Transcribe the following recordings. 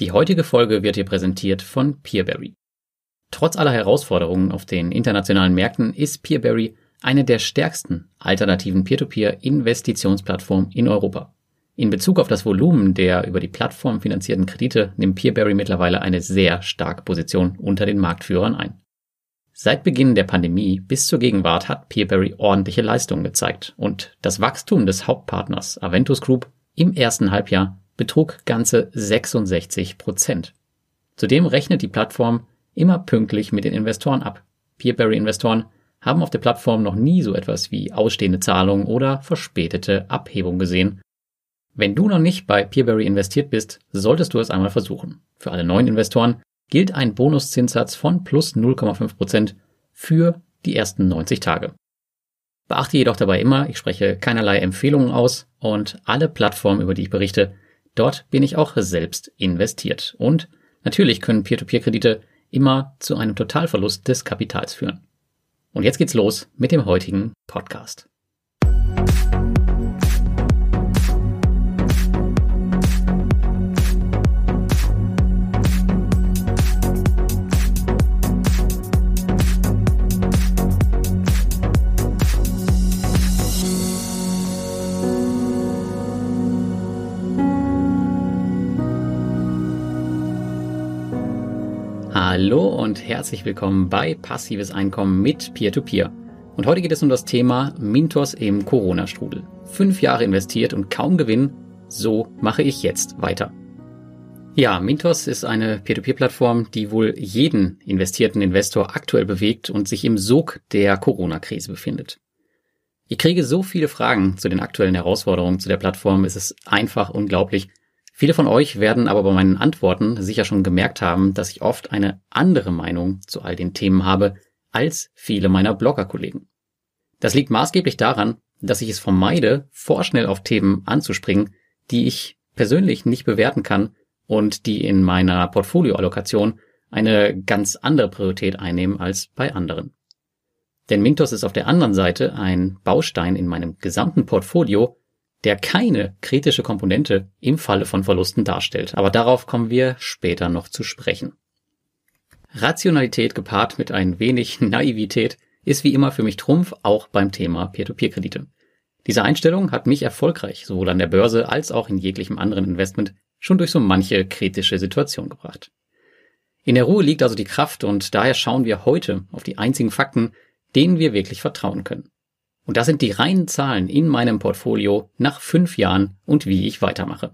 Die heutige Folge wird hier präsentiert von Peerberry. Trotz aller Herausforderungen auf den internationalen Märkten ist Peerberry eine der stärksten alternativen Peer-to-Peer-Investitionsplattformen in Europa. In Bezug auf das Volumen der über die Plattform finanzierten Kredite nimmt Peerberry mittlerweile eine sehr starke Position unter den Marktführern ein. Seit Beginn der Pandemie bis zur Gegenwart hat Peerberry ordentliche Leistungen gezeigt und das Wachstum des Hauptpartners Aventus Group im ersten Halbjahr betrug ganze 66 Prozent. Zudem rechnet die Plattform immer pünktlich mit den Investoren ab. Peerberry-Investoren haben auf der Plattform noch nie so etwas wie ausstehende Zahlungen oder verspätete Abhebung gesehen. Wenn du noch nicht bei Peerberry investiert bist, solltest du es einmal versuchen. Für alle neuen Investoren gilt ein Bonuszinssatz von plus 0,5 Prozent für die ersten 90 Tage. Beachte jedoch dabei immer, ich spreche keinerlei Empfehlungen aus und alle Plattformen, über die ich berichte, Dort bin ich auch selbst investiert. Und natürlich können Peer-to-Peer-Kredite immer zu einem Totalverlust des Kapitals führen. Und jetzt geht's los mit dem heutigen Podcast. Hallo und herzlich willkommen bei Passives Einkommen mit Peer-to-Peer. Und heute geht es um das Thema Mintos im Corona-Strudel. Fünf Jahre investiert und kaum Gewinn, so mache ich jetzt weiter. Ja, Mintos ist eine Peer-to-Peer-Plattform, die wohl jeden investierten Investor aktuell bewegt und sich im Sog der Corona-Krise befindet. Ich kriege so viele Fragen zu den aktuellen Herausforderungen zu der Plattform, es ist einfach unglaublich, Viele von euch werden aber bei meinen Antworten sicher schon gemerkt haben, dass ich oft eine andere Meinung zu all den Themen habe als viele meiner Blogger-Kollegen. Das liegt maßgeblich daran, dass ich es vermeide, vorschnell auf Themen anzuspringen, die ich persönlich nicht bewerten kann und die in meiner Portfolioallokation eine ganz andere Priorität einnehmen als bei anderen. Denn Mintos ist auf der anderen Seite ein Baustein in meinem gesamten Portfolio, der keine kritische Komponente im Falle von Verlusten darstellt. Aber darauf kommen wir später noch zu sprechen. Rationalität gepaart mit ein wenig Naivität ist wie immer für mich Trumpf, auch beim Thema Peer-to-Peer-Kredite. Diese Einstellung hat mich erfolgreich sowohl an der Börse als auch in jeglichem anderen Investment schon durch so manche kritische Situation gebracht. In der Ruhe liegt also die Kraft und daher schauen wir heute auf die einzigen Fakten, denen wir wirklich vertrauen können. Und das sind die reinen Zahlen in meinem Portfolio nach fünf Jahren und wie ich weitermache.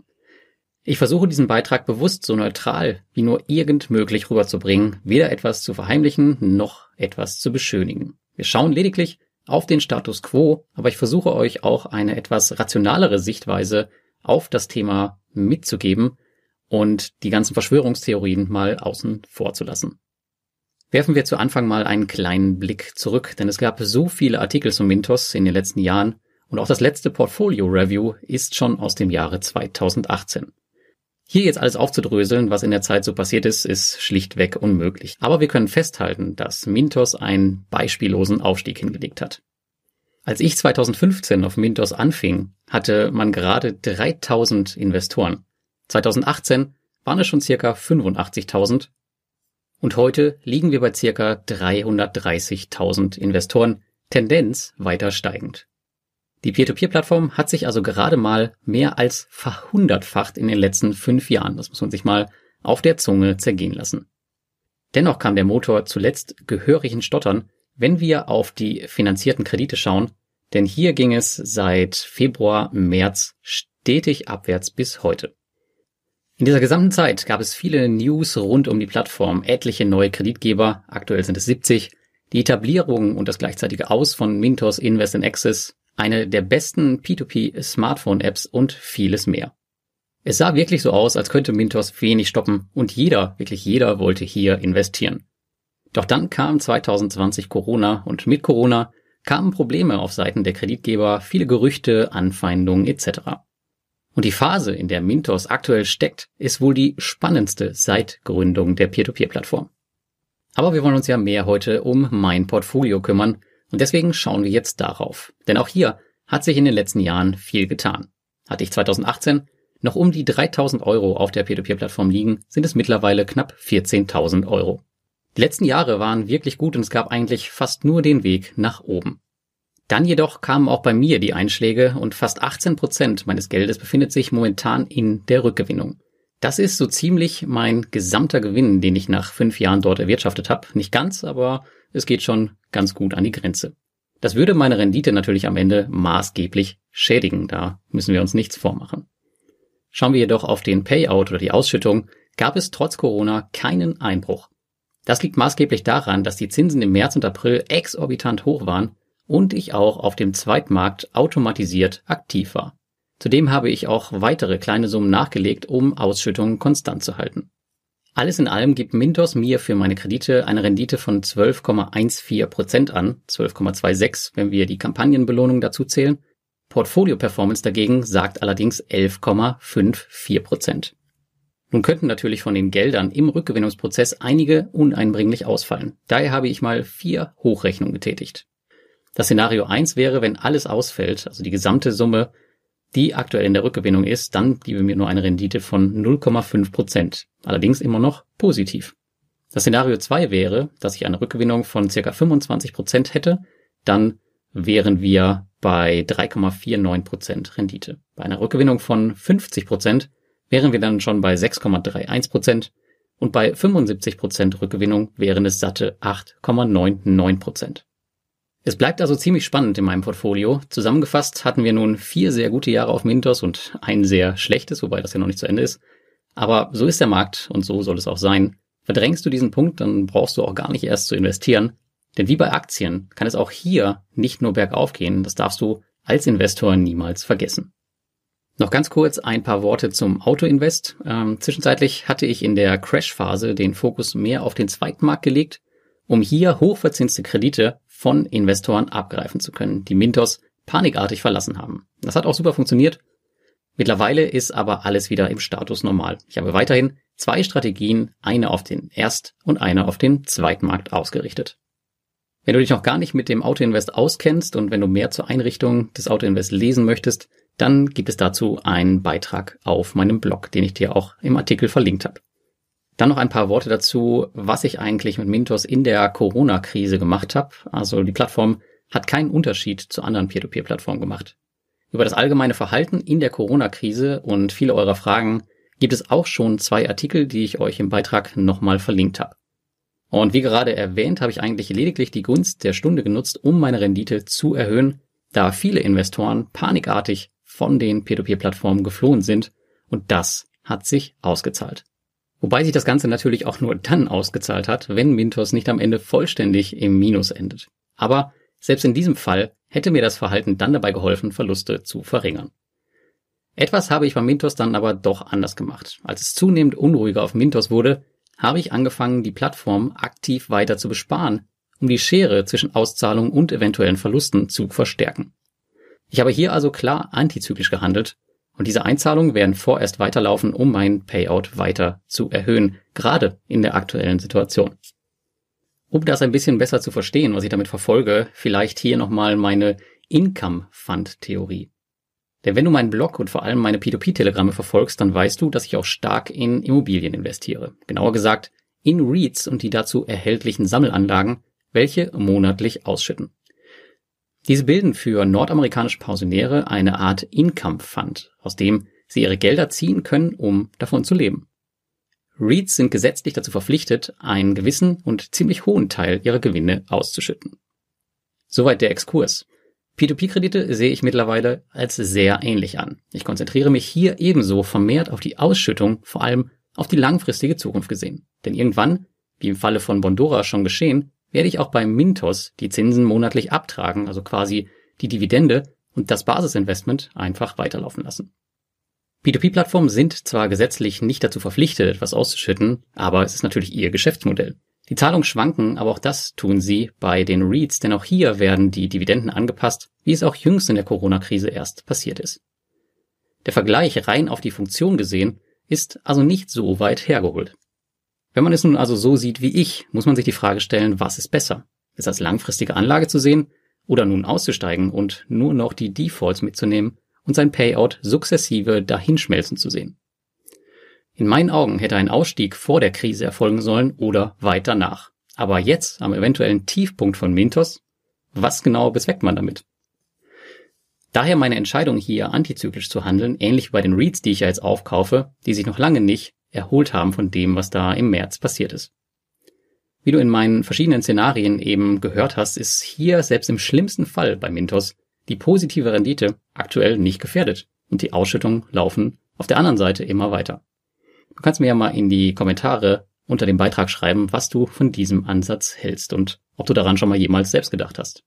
Ich versuche diesen Beitrag bewusst so neutral wie nur irgend möglich rüberzubringen, weder etwas zu verheimlichen noch etwas zu beschönigen. Wir schauen lediglich auf den Status quo, aber ich versuche euch auch eine etwas rationalere Sichtweise auf das Thema mitzugeben und die ganzen Verschwörungstheorien mal außen vor zu lassen. Werfen wir zu Anfang mal einen kleinen Blick zurück, denn es gab so viele Artikel zum Mintos in den letzten Jahren und auch das letzte Portfolio Review ist schon aus dem Jahre 2018. Hier jetzt alles aufzudröseln, was in der Zeit so passiert ist, ist schlichtweg unmöglich. Aber wir können festhalten, dass Mintos einen beispiellosen Aufstieg hingelegt hat. Als ich 2015 auf Mintos anfing, hatte man gerade 3000 Investoren. 2018 waren es schon circa 85.000 und heute liegen wir bei circa 330.000 Investoren, Tendenz weiter steigend. Die Peer-to-Peer-Plattform hat sich also gerade mal mehr als verhundertfacht in den letzten fünf Jahren. Das muss man sich mal auf der Zunge zergehen lassen. Dennoch kam der Motor zuletzt gehörig in Stottern, wenn wir auf die finanzierten Kredite schauen, denn hier ging es seit Februar, März stetig abwärts bis heute. In dieser gesamten Zeit gab es viele News rund um die Plattform, etliche neue Kreditgeber, aktuell sind es 70, die Etablierung und das gleichzeitige Aus von Mintos Invest in Access, eine der besten P2P Smartphone Apps und vieles mehr. Es sah wirklich so aus, als könnte Mintos wenig stoppen und jeder, wirklich jeder wollte hier investieren. Doch dann kam 2020 Corona und mit Corona kamen Probleme auf Seiten der Kreditgeber, viele Gerüchte, Anfeindungen etc. Und die Phase, in der Mintos aktuell steckt, ist wohl die spannendste seit Gründung der Peer-to-Peer-Plattform. Aber wir wollen uns ja mehr heute um mein Portfolio kümmern und deswegen schauen wir jetzt darauf. Denn auch hier hat sich in den letzten Jahren viel getan. Hatte ich 2018 noch um die 3000 Euro auf der Peer-to-Peer-Plattform liegen, sind es mittlerweile knapp 14.000 Euro. Die letzten Jahre waren wirklich gut und es gab eigentlich fast nur den Weg nach oben. Dann jedoch kamen auch bei mir die Einschläge und fast 18 Prozent meines Geldes befindet sich momentan in der Rückgewinnung. Das ist so ziemlich mein gesamter Gewinn, den ich nach fünf Jahren dort erwirtschaftet habe. Nicht ganz, aber es geht schon ganz gut an die Grenze. Das würde meine Rendite natürlich am Ende maßgeblich schädigen, da müssen wir uns nichts vormachen. Schauen wir jedoch auf den Payout oder die Ausschüttung, gab es trotz Corona keinen Einbruch. Das liegt maßgeblich daran, dass die Zinsen im März und April exorbitant hoch waren und ich auch auf dem Zweitmarkt automatisiert aktiv war. Zudem habe ich auch weitere kleine Summen nachgelegt, um Ausschüttungen konstant zu halten. Alles in allem gibt Mintos mir für meine Kredite eine Rendite von 12,14 Prozent an, 12,26, wenn wir die Kampagnenbelohnung dazu zählen. Portfolio Performance dagegen sagt allerdings 11,54%. Prozent. Nun könnten natürlich von den Geldern im Rückgewinnungsprozess einige uneinbringlich ausfallen. Daher habe ich mal vier Hochrechnungen getätigt. Das Szenario 1 wäre, wenn alles ausfällt, also die gesamte Summe, die aktuell in der Rückgewinnung ist, dann bliebe mir nur eine Rendite von 0,5 Prozent. Allerdings immer noch positiv. Das Szenario 2 wäre, dass ich eine Rückgewinnung von circa 25 Prozent hätte, dann wären wir bei 3,49 Prozent Rendite. Bei einer Rückgewinnung von 50 Prozent wären wir dann schon bei 6,31 Prozent und bei 75 Prozent Rückgewinnung wären es satte 8,99 Prozent. Es bleibt also ziemlich spannend in meinem Portfolio. Zusammengefasst hatten wir nun vier sehr gute Jahre auf Mintos und ein sehr schlechtes, wobei das ja noch nicht zu Ende ist. Aber so ist der Markt und so soll es auch sein. Verdrängst du diesen Punkt, dann brauchst du auch gar nicht erst zu investieren. Denn wie bei Aktien kann es auch hier nicht nur bergauf gehen. Das darfst du als Investor niemals vergessen. Noch ganz kurz ein paar Worte zum Autoinvest. Ähm, zwischenzeitlich hatte ich in der Crash-Phase den Fokus mehr auf den Zweitmarkt gelegt, um hier hochverzinste Kredite von Investoren abgreifen zu können, die Mintos panikartig verlassen haben. Das hat auch super funktioniert. Mittlerweile ist aber alles wieder im Status normal. Ich habe weiterhin zwei Strategien, eine auf den Erst- und eine auf den Zweitmarkt ausgerichtet. Wenn du dich noch gar nicht mit dem Autoinvest auskennst und wenn du mehr zur Einrichtung des Autoinvest lesen möchtest, dann gibt es dazu einen Beitrag auf meinem Blog, den ich dir auch im Artikel verlinkt habe. Dann noch ein paar Worte dazu, was ich eigentlich mit Mintos in der Corona-Krise gemacht habe. Also die Plattform hat keinen Unterschied zu anderen Peer-to-Peer-Plattformen gemacht. Über das allgemeine Verhalten in der Corona-Krise und viele eurer Fragen gibt es auch schon zwei Artikel, die ich euch im Beitrag nochmal verlinkt habe. Und wie gerade erwähnt, habe ich eigentlich lediglich die Gunst der Stunde genutzt, um meine Rendite zu erhöhen, da viele Investoren panikartig von den Peer-to-Peer-Plattformen geflohen sind und das hat sich ausgezahlt. Wobei sich das Ganze natürlich auch nur dann ausgezahlt hat, wenn Mintos nicht am Ende vollständig im Minus endet. Aber selbst in diesem Fall hätte mir das Verhalten dann dabei geholfen, Verluste zu verringern. Etwas habe ich bei Mintos dann aber doch anders gemacht. Als es zunehmend unruhiger auf Mintos wurde, habe ich angefangen, die Plattform aktiv weiter zu besparen, um die Schere zwischen Auszahlung und eventuellen Verlusten zu verstärken. Ich habe hier also klar antizyklisch gehandelt und diese Einzahlungen werden vorerst weiterlaufen, um mein Payout weiter zu erhöhen, gerade in der aktuellen Situation. Um das ein bisschen besser zu verstehen, was ich damit verfolge, vielleicht hier nochmal meine Income Fund Theorie. Denn wenn du meinen Blog und vor allem meine P2P-Telegramme verfolgst, dann weißt du, dass ich auch stark in Immobilien investiere. Genauer gesagt in REITs und die dazu erhältlichen Sammelanlagen, welche monatlich ausschütten. Diese bilden für nordamerikanische Pensionäre eine Art Income Fund, aus dem sie ihre Gelder ziehen können, um davon zu leben. REITs sind gesetzlich dazu verpflichtet, einen gewissen und ziemlich hohen Teil ihrer Gewinne auszuschütten. Soweit der Exkurs. P2P-Kredite sehe ich mittlerweile als sehr ähnlich an. Ich konzentriere mich hier ebenso vermehrt auf die Ausschüttung, vor allem auf die langfristige Zukunft gesehen. Denn irgendwann, wie im Falle von Bondora schon geschehen, werde ich auch beim Mintos die Zinsen monatlich abtragen, also quasi die Dividende und das Basisinvestment einfach weiterlaufen lassen. P2P-Plattformen sind zwar gesetzlich nicht dazu verpflichtet, etwas auszuschütten, aber es ist natürlich ihr Geschäftsmodell. Die Zahlungen schwanken, aber auch das tun sie bei den REITs, denn auch hier werden die Dividenden angepasst, wie es auch jüngst in der Corona-Krise erst passiert ist. Der Vergleich rein auf die Funktion gesehen ist also nicht so weit hergeholt. Wenn man es nun also so sieht wie ich, muss man sich die Frage stellen, was ist besser? Es als langfristige Anlage zu sehen oder nun auszusteigen und nur noch die Defaults mitzunehmen und sein Payout sukzessive dahinschmelzen zu sehen. In meinen Augen hätte ein Ausstieg vor der Krise erfolgen sollen oder weit danach. Aber jetzt, am eventuellen Tiefpunkt von Mintos, was genau bezweckt man damit? Daher meine Entscheidung hier antizyklisch zu handeln, ähnlich wie bei den Reads, die ich ja jetzt aufkaufe, die sich noch lange nicht erholt haben von dem, was da im März passiert ist. Wie du in meinen verschiedenen Szenarien eben gehört hast, ist hier selbst im schlimmsten Fall bei Mintos die positive Rendite aktuell nicht gefährdet und die Ausschüttungen laufen auf der anderen Seite immer weiter. Du kannst mir ja mal in die Kommentare unter dem Beitrag schreiben, was du von diesem Ansatz hältst und ob du daran schon mal jemals selbst gedacht hast.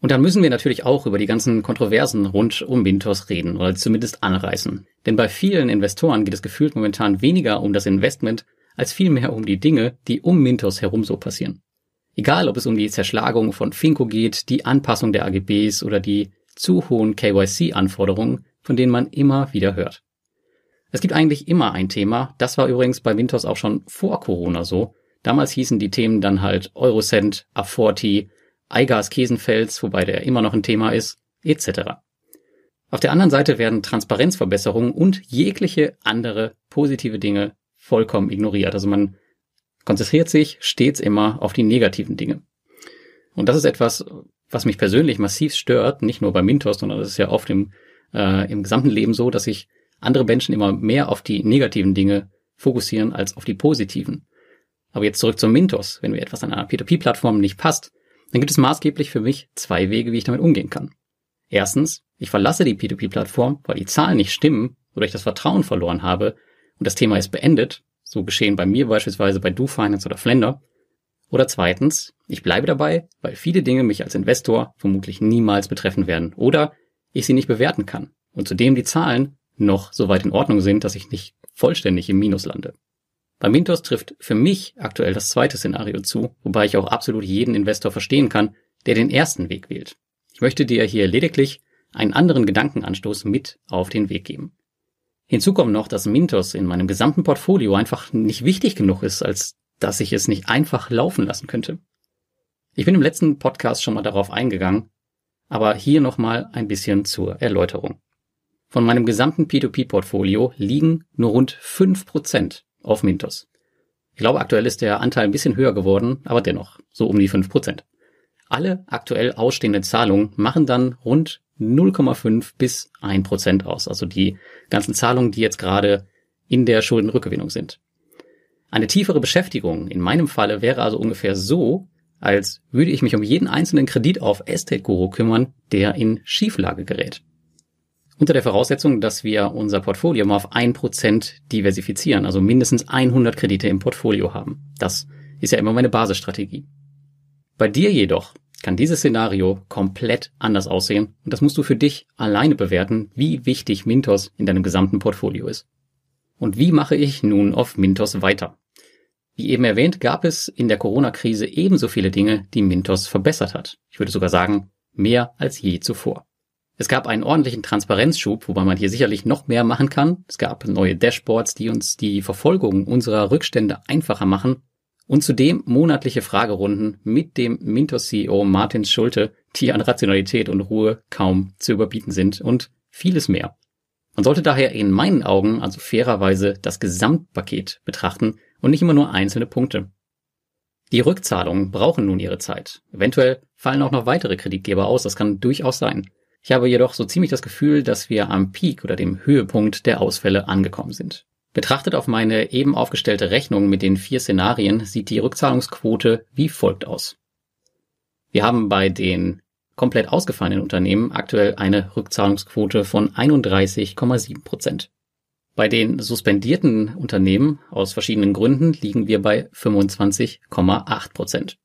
Und dann müssen wir natürlich auch über die ganzen Kontroversen rund um Mintos reden oder zumindest anreißen. Denn bei vielen Investoren geht es gefühlt momentan weniger um das Investment als vielmehr um die Dinge, die um Mintos herum so passieren. Egal, ob es um die Zerschlagung von Finco geht, die Anpassung der AGBs oder die zu hohen KYC-Anforderungen, von denen man immer wieder hört. Es gibt eigentlich immer ein Thema, das war übrigens bei Mintos auch schon vor Corona so. Damals hießen die Themen dann halt Eurocent, A40, Eigas Kesenfels, wobei der immer noch ein Thema ist, etc. Auf der anderen Seite werden Transparenzverbesserungen und jegliche andere positive Dinge vollkommen ignoriert. Also man konzentriert sich stets immer auf die negativen Dinge. Und das ist etwas, was mich persönlich massiv stört, nicht nur bei Mintos, sondern das ist ja oft im, äh, im gesamten Leben so, dass sich andere Menschen immer mehr auf die negativen Dinge fokussieren als auf die positiven. Aber jetzt zurück zum Mintos. Wenn mir etwas an einer P2P-Plattform nicht passt, dann gibt es maßgeblich für mich zwei Wege, wie ich damit umgehen kann. Erstens, ich verlasse die P2P-Plattform, weil die Zahlen nicht stimmen oder ich das Vertrauen verloren habe und das Thema ist beendet so geschehen bei mir beispielsweise bei DoFinance oder Flender. Oder zweitens, ich bleibe dabei, weil viele Dinge mich als Investor vermutlich niemals betreffen werden oder ich sie nicht bewerten kann und zudem die Zahlen noch so weit in Ordnung sind, dass ich nicht vollständig im Minus lande. Bei Mintos trifft für mich aktuell das zweite Szenario zu, wobei ich auch absolut jeden Investor verstehen kann, der den ersten Weg wählt. Ich möchte dir hier lediglich einen anderen Gedankenanstoß mit auf den Weg geben. Hinzu kommt noch, dass Mintos in meinem gesamten Portfolio einfach nicht wichtig genug ist, als dass ich es nicht einfach laufen lassen könnte. Ich bin im letzten Podcast schon mal darauf eingegangen, aber hier nochmal ein bisschen zur Erläuterung. Von meinem gesamten P2P-Portfolio liegen nur rund 5% auf Mintos. Ich glaube, aktuell ist der Anteil ein bisschen höher geworden, aber dennoch so um die 5%. Alle aktuell ausstehenden Zahlungen machen dann rund 0,5 bis 1 Prozent aus. Also die ganzen Zahlungen, die jetzt gerade in der Schuldenrückgewinnung sind. Eine tiefere Beschäftigung in meinem Falle wäre also ungefähr so, als würde ich mich um jeden einzelnen Kredit auf Estate Guru kümmern, der in Schieflage gerät. Unter der Voraussetzung, dass wir unser Portfolio mal auf 1% diversifizieren, also mindestens 100 Kredite im Portfolio haben. Das ist ja immer meine Basisstrategie. Bei dir jedoch kann dieses Szenario komplett anders aussehen und das musst du für dich alleine bewerten, wie wichtig Mintos in deinem gesamten Portfolio ist. Und wie mache ich nun auf Mintos weiter? Wie eben erwähnt, gab es in der Corona-Krise ebenso viele Dinge, die Mintos verbessert hat. Ich würde sogar sagen, mehr als je zuvor. Es gab einen ordentlichen Transparenzschub, wobei man hier sicherlich noch mehr machen kann. Es gab neue Dashboards, die uns die Verfolgung unserer Rückstände einfacher machen und zudem monatliche Fragerunden mit dem Mintos-CEO Martin Schulte, die an Rationalität und Ruhe kaum zu überbieten sind und vieles mehr. Man sollte daher in meinen Augen also fairerweise das Gesamtpaket betrachten und nicht immer nur einzelne Punkte. Die Rückzahlungen brauchen nun ihre Zeit. Eventuell fallen auch noch weitere Kreditgeber aus, das kann durchaus sein. Ich habe jedoch so ziemlich das Gefühl, dass wir am Peak oder dem Höhepunkt der Ausfälle angekommen sind. Betrachtet auf meine eben aufgestellte Rechnung mit den vier Szenarien sieht die Rückzahlungsquote wie folgt aus. Wir haben bei den komplett ausgefallenen Unternehmen aktuell eine Rückzahlungsquote von 31,7 Prozent. Bei den suspendierten Unternehmen aus verschiedenen Gründen liegen wir bei 25,8 Prozent.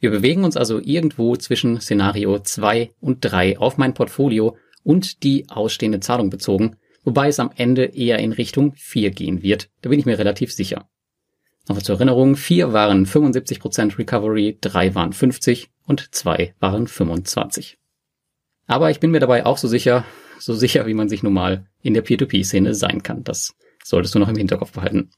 Wir bewegen uns also irgendwo zwischen Szenario 2 und 3 auf mein Portfolio und die ausstehende Zahlung bezogen, wobei es am Ende eher in Richtung 4 gehen wird. Da bin ich mir relativ sicher. Nochmal zur Erinnerung, 4 waren 75% Recovery, 3 waren 50 und 2 waren 25. Aber ich bin mir dabei auch so sicher, so sicher, wie man sich normal in der Peer-to-Peer-Szene sein kann. Das solltest du noch im Hinterkopf behalten.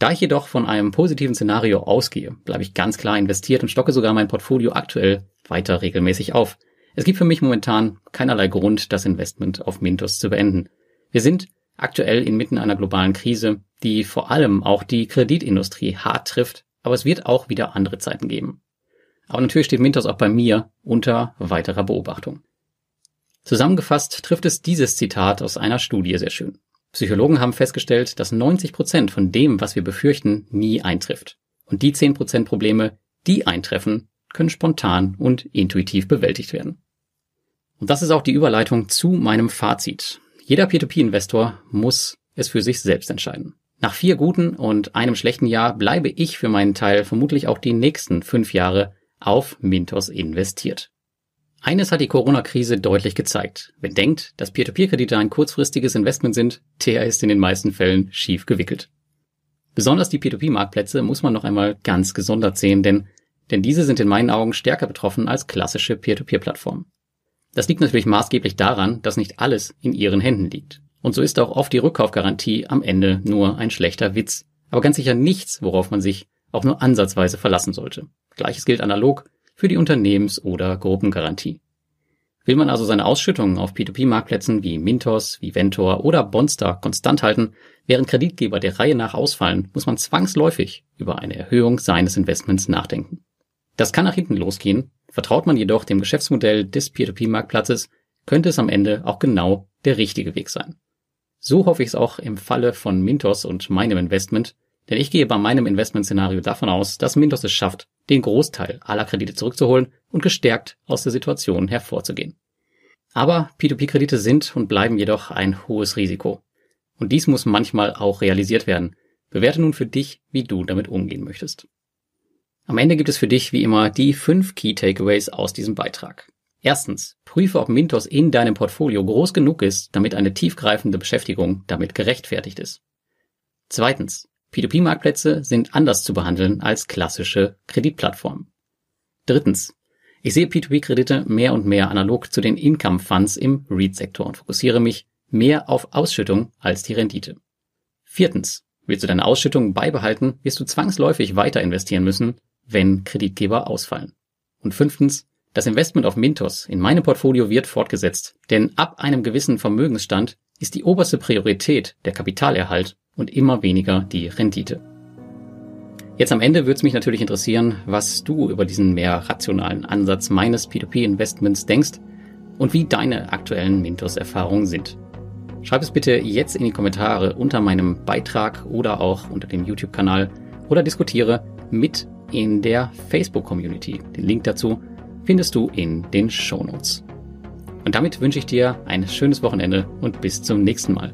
Da ich jedoch von einem positiven Szenario ausgehe, bleibe ich ganz klar investiert und stocke sogar mein Portfolio aktuell weiter regelmäßig auf. Es gibt für mich momentan keinerlei Grund, das Investment auf Mintos zu beenden. Wir sind aktuell inmitten einer globalen Krise, die vor allem auch die Kreditindustrie hart trifft, aber es wird auch wieder andere Zeiten geben. Aber natürlich steht Mintos auch bei mir unter weiterer Beobachtung. Zusammengefasst trifft es dieses Zitat aus einer Studie sehr schön. Psychologen haben festgestellt, dass 90 Prozent von dem, was wir befürchten, nie eintrifft. Und die 10 Prozent Probleme, die eintreffen, können spontan und intuitiv bewältigt werden. Und das ist auch die Überleitung zu meinem Fazit. Jeder P2P-Investor muss es für sich selbst entscheiden. Nach vier guten und einem schlechten Jahr bleibe ich für meinen Teil vermutlich auch die nächsten fünf Jahre auf Mintos investiert. Eines hat die Corona-Krise deutlich gezeigt. Wer denkt, dass Peer-to-Peer-Kredite ein kurzfristiges Investment sind, der ist in den meisten Fällen schief gewickelt. Besonders die P2P-Marktplätze muss man noch einmal ganz gesondert sehen, denn, denn diese sind in meinen Augen stärker betroffen als klassische Peer-to-Peer-Plattformen. Das liegt natürlich maßgeblich daran, dass nicht alles in ihren Händen liegt. Und so ist auch oft die Rückkaufgarantie am Ende nur ein schlechter Witz, aber ganz sicher nichts, worauf man sich auch nur ansatzweise verlassen sollte. Gleiches gilt analog für die Unternehmens- oder Gruppengarantie. Will man also seine Ausschüttungen auf P2P-Marktplätzen wie Mintos, Viventor oder Bonstar konstant halten, während Kreditgeber der Reihe nach ausfallen, muss man zwangsläufig über eine Erhöhung seines Investments nachdenken. Das kann nach hinten losgehen, vertraut man jedoch dem Geschäftsmodell des P2P-Marktplatzes, könnte es am Ende auch genau der richtige Weg sein. So hoffe ich es auch im Falle von Mintos und meinem Investment, denn ich gehe bei meinem Investmentszenario davon aus, dass Mintos es schafft, den Großteil aller Kredite zurückzuholen und gestärkt aus der Situation hervorzugehen. Aber P2P-Kredite sind und bleiben jedoch ein hohes Risiko. Und dies muss manchmal auch realisiert werden. Bewerte nun für dich, wie du damit umgehen möchtest. Am Ende gibt es für dich wie immer die fünf Key Takeaways aus diesem Beitrag. Erstens, prüfe, ob Mintos in deinem Portfolio groß genug ist, damit eine tiefgreifende Beschäftigung damit gerechtfertigt ist. Zweitens, P2P-Marktplätze sind anders zu behandeln als klassische Kreditplattformen. Drittens. Ich sehe P2P-Kredite mehr und mehr analog zu den Income-Funds im REIT-Sektor und fokussiere mich mehr auf Ausschüttung als die Rendite. Viertens. Willst du deine Ausschüttung beibehalten, wirst du zwangsläufig weiter investieren müssen, wenn Kreditgeber ausfallen. Und fünftens. Das Investment auf Mintos in meinem Portfolio wird fortgesetzt, denn ab einem gewissen Vermögensstand ist die oberste Priorität der Kapitalerhalt und immer weniger die Rendite. Jetzt am Ende würde es mich natürlich interessieren, was du über diesen mehr rationalen Ansatz meines P2P-Investments denkst und wie deine aktuellen Mintos-Erfahrungen sind. Schreib es bitte jetzt in die Kommentare unter meinem Beitrag oder auch unter dem YouTube-Kanal oder diskutiere mit in der Facebook-Community. Den Link dazu findest du in den Show Notes. Und damit wünsche ich dir ein schönes Wochenende und bis zum nächsten Mal.